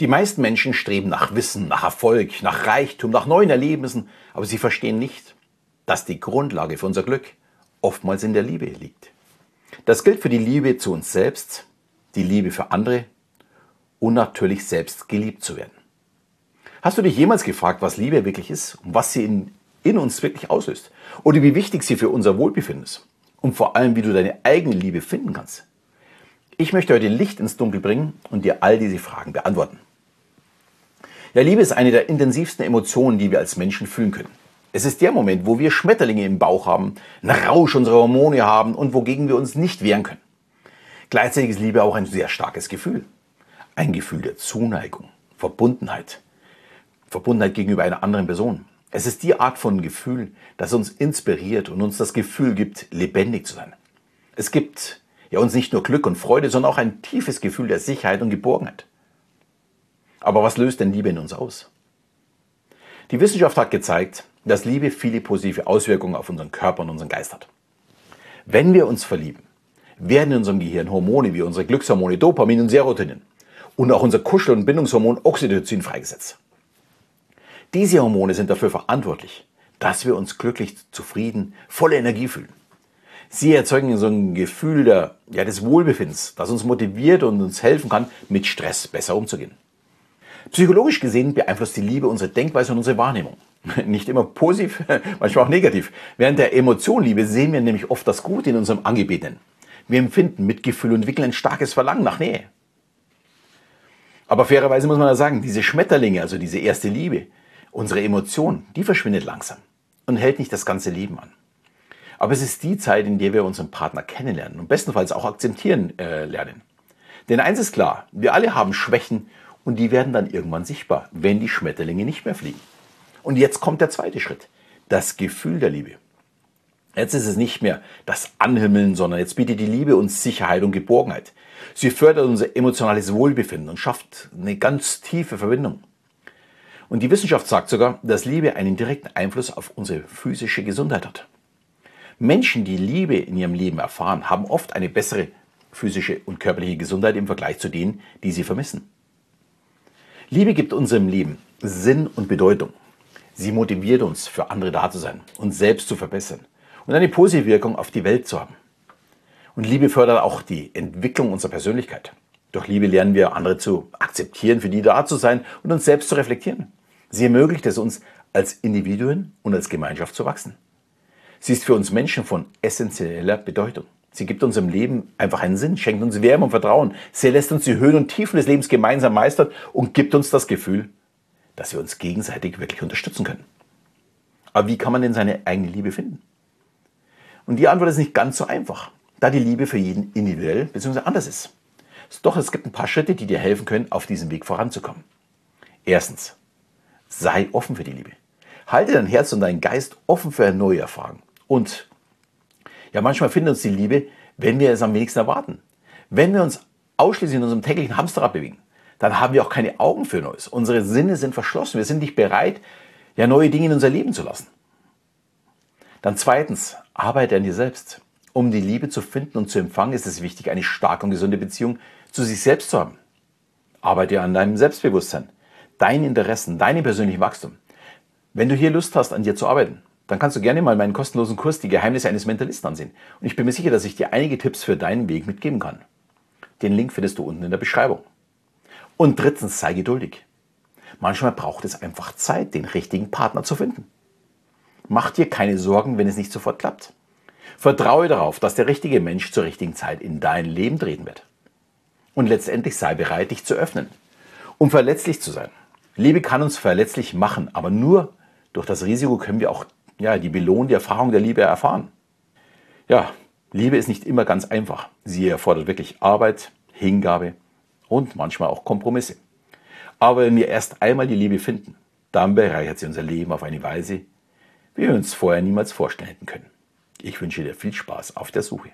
Die meisten Menschen streben nach Wissen, nach Erfolg, nach Reichtum, nach neuen Erlebnissen, aber sie verstehen nicht, dass die Grundlage für unser Glück oftmals in der Liebe liegt. Das gilt für die Liebe zu uns selbst, die Liebe für andere und natürlich selbst geliebt zu werden. Hast du dich jemals gefragt, was Liebe wirklich ist und was sie in, in uns wirklich auslöst? Oder wie wichtig sie für unser Wohlbefinden ist? Und vor allem, wie du deine eigene Liebe finden kannst? Ich möchte heute Licht ins Dunkel bringen und dir all diese Fragen beantworten. Ja, Liebe ist eine der intensivsten Emotionen, die wir als Menschen fühlen können. Es ist der Moment, wo wir Schmetterlinge im Bauch haben, einen Rausch unserer Hormone haben und wogegen wir uns nicht wehren können. Gleichzeitig ist Liebe auch ein sehr starkes Gefühl. Ein Gefühl der Zuneigung, Verbundenheit. Verbundenheit gegenüber einer anderen Person. Es ist die Art von Gefühl, das uns inspiriert und uns das Gefühl gibt, lebendig zu sein. Es gibt ja uns nicht nur Glück und Freude, sondern auch ein tiefes Gefühl der Sicherheit und Geborgenheit. Aber was löst denn Liebe in uns aus? Die Wissenschaft hat gezeigt, dass Liebe viele positive Auswirkungen auf unseren Körper und unseren Geist hat. Wenn wir uns verlieben, werden in unserem Gehirn Hormone wie unsere Glückshormone Dopamin und Serotonin und auch unser Kuschel- und Bindungshormon Oxytocin freigesetzt. Diese Hormone sind dafür verantwortlich, dass wir uns glücklich, zufrieden, voller Energie fühlen. Sie erzeugen so ein Gefühl der, ja, des Wohlbefindens, das uns motiviert und uns helfen kann, mit Stress besser umzugehen. Psychologisch gesehen beeinflusst die Liebe unsere Denkweise und unsere Wahrnehmung. Nicht immer positiv, manchmal auch negativ. Während der Emotion Liebe sehen wir nämlich oft das Gute in unserem Angebetenen. Wir empfinden Mitgefühl und entwickeln ein starkes Verlangen nach Nähe. Aber fairerweise muss man ja sagen, diese Schmetterlinge, also diese erste Liebe, unsere Emotion, die verschwindet langsam und hält nicht das ganze Leben an. Aber es ist die Zeit, in der wir unseren Partner kennenlernen und bestenfalls auch akzeptieren äh, lernen. Denn eins ist klar, wir alle haben Schwächen und die werden dann irgendwann sichtbar, wenn die Schmetterlinge nicht mehr fliegen. Und jetzt kommt der zweite Schritt, das Gefühl der Liebe. Jetzt ist es nicht mehr das Anhimmeln, sondern jetzt bietet die Liebe uns Sicherheit und Geborgenheit. Sie fördert unser emotionales Wohlbefinden und schafft eine ganz tiefe Verbindung. Und die Wissenschaft sagt sogar, dass Liebe einen direkten Einfluss auf unsere physische Gesundheit hat. Menschen, die Liebe in ihrem Leben erfahren, haben oft eine bessere physische und körperliche Gesundheit im Vergleich zu denen, die sie vermissen. Liebe gibt unserem Leben Sinn und Bedeutung. Sie motiviert uns, für andere da zu sein, uns selbst zu verbessern und eine positive Wirkung auf die Welt zu haben. Und Liebe fördert auch die Entwicklung unserer Persönlichkeit. Durch Liebe lernen wir, andere zu akzeptieren, für die da zu sein und uns selbst zu reflektieren. Sie ermöglicht es uns, als Individuen und als Gemeinschaft zu wachsen. Sie ist für uns Menschen von essentieller Bedeutung. Sie gibt unserem Leben einfach einen Sinn, schenkt uns Wärme und Vertrauen. Sie lässt uns die Höhen und Tiefen des Lebens gemeinsam meistern und gibt uns das Gefühl, dass wir uns gegenseitig wirklich unterstützen können. Aber wie kann man denn seine eigene Liebe finden? Und die Antwort ist nicht ganz so einfach, da die Liebe für jeden individuell bzw. anders ist. Doch es gibt ein paar Schritte, die dir helfen können, auf diesem Weg voranzukommen. Erstens, sei offen für die Liebe. Halte dein Herz und deinen Geist offen für neue Erfahrungen. Und ja, manchmal findet uns die Liebe, wenn wir es am wenigsten erwarten. Wenn wir uns ausschließlich in unserem täglichen Hamsterrad bewegen, dann haben wir auch keine Augen für Neues. Unsere Sinne sind verschlossen. Wir sind nicht bereit, ja, neue Dinge in unser Leben zu lassen. Dann zweitens, arbeite an dir selbst. Um die Liebe zu finden und zu empfangen, ist es wichtig, eine starke und gesunde Beziehung zu sich selbst zu haben. Arbeite an deinem Selbstbewusstsein, deinen Interessen, deinem persönlichen Wachstum. Wenn du hier Lust hast, an dir zu arbeiten, dann kannst du gerne mal meinen kostenlosen Kurs Die Geheimnisse eines Mentalisten ansehen. Und ich bin mir sicher, dass ich dir einige Tipps für deinen Weg mitgeben kann. Den Link findest du unten in der Beschreibung. Und drittens, sei geduldig. Manchmal braucht es einfach Zeit, den richtigen Partner zu finden. Mach dir keine Sorgen, wenn es nicht sofort klappt. Vertraue darauf, dass der richtige Mensch zur richtigen Zeit in dein Leben treten wird. Und letztendlich sei bereit, dich zu öffnen, um verletzlich zu sein. Liebe kann uns verletzlich machen, aber nur durch das Risiko können wir auch ja, die Belohnung, die Erfahrung der Liebe erfahren. Ja, Liebe ist nicht immer ganz einfach. Sie erfordert wirklich Arbeit, Hingabe und manchmal auch Kompromisse. Aber wenn wir erst einmal die Liebe finden, dann bereichert sie unser Leben auf eine Weise, wie wir uns vorher niemals vorstellen hätten können. Ich wünsche dir viel Spaß auf der Suche.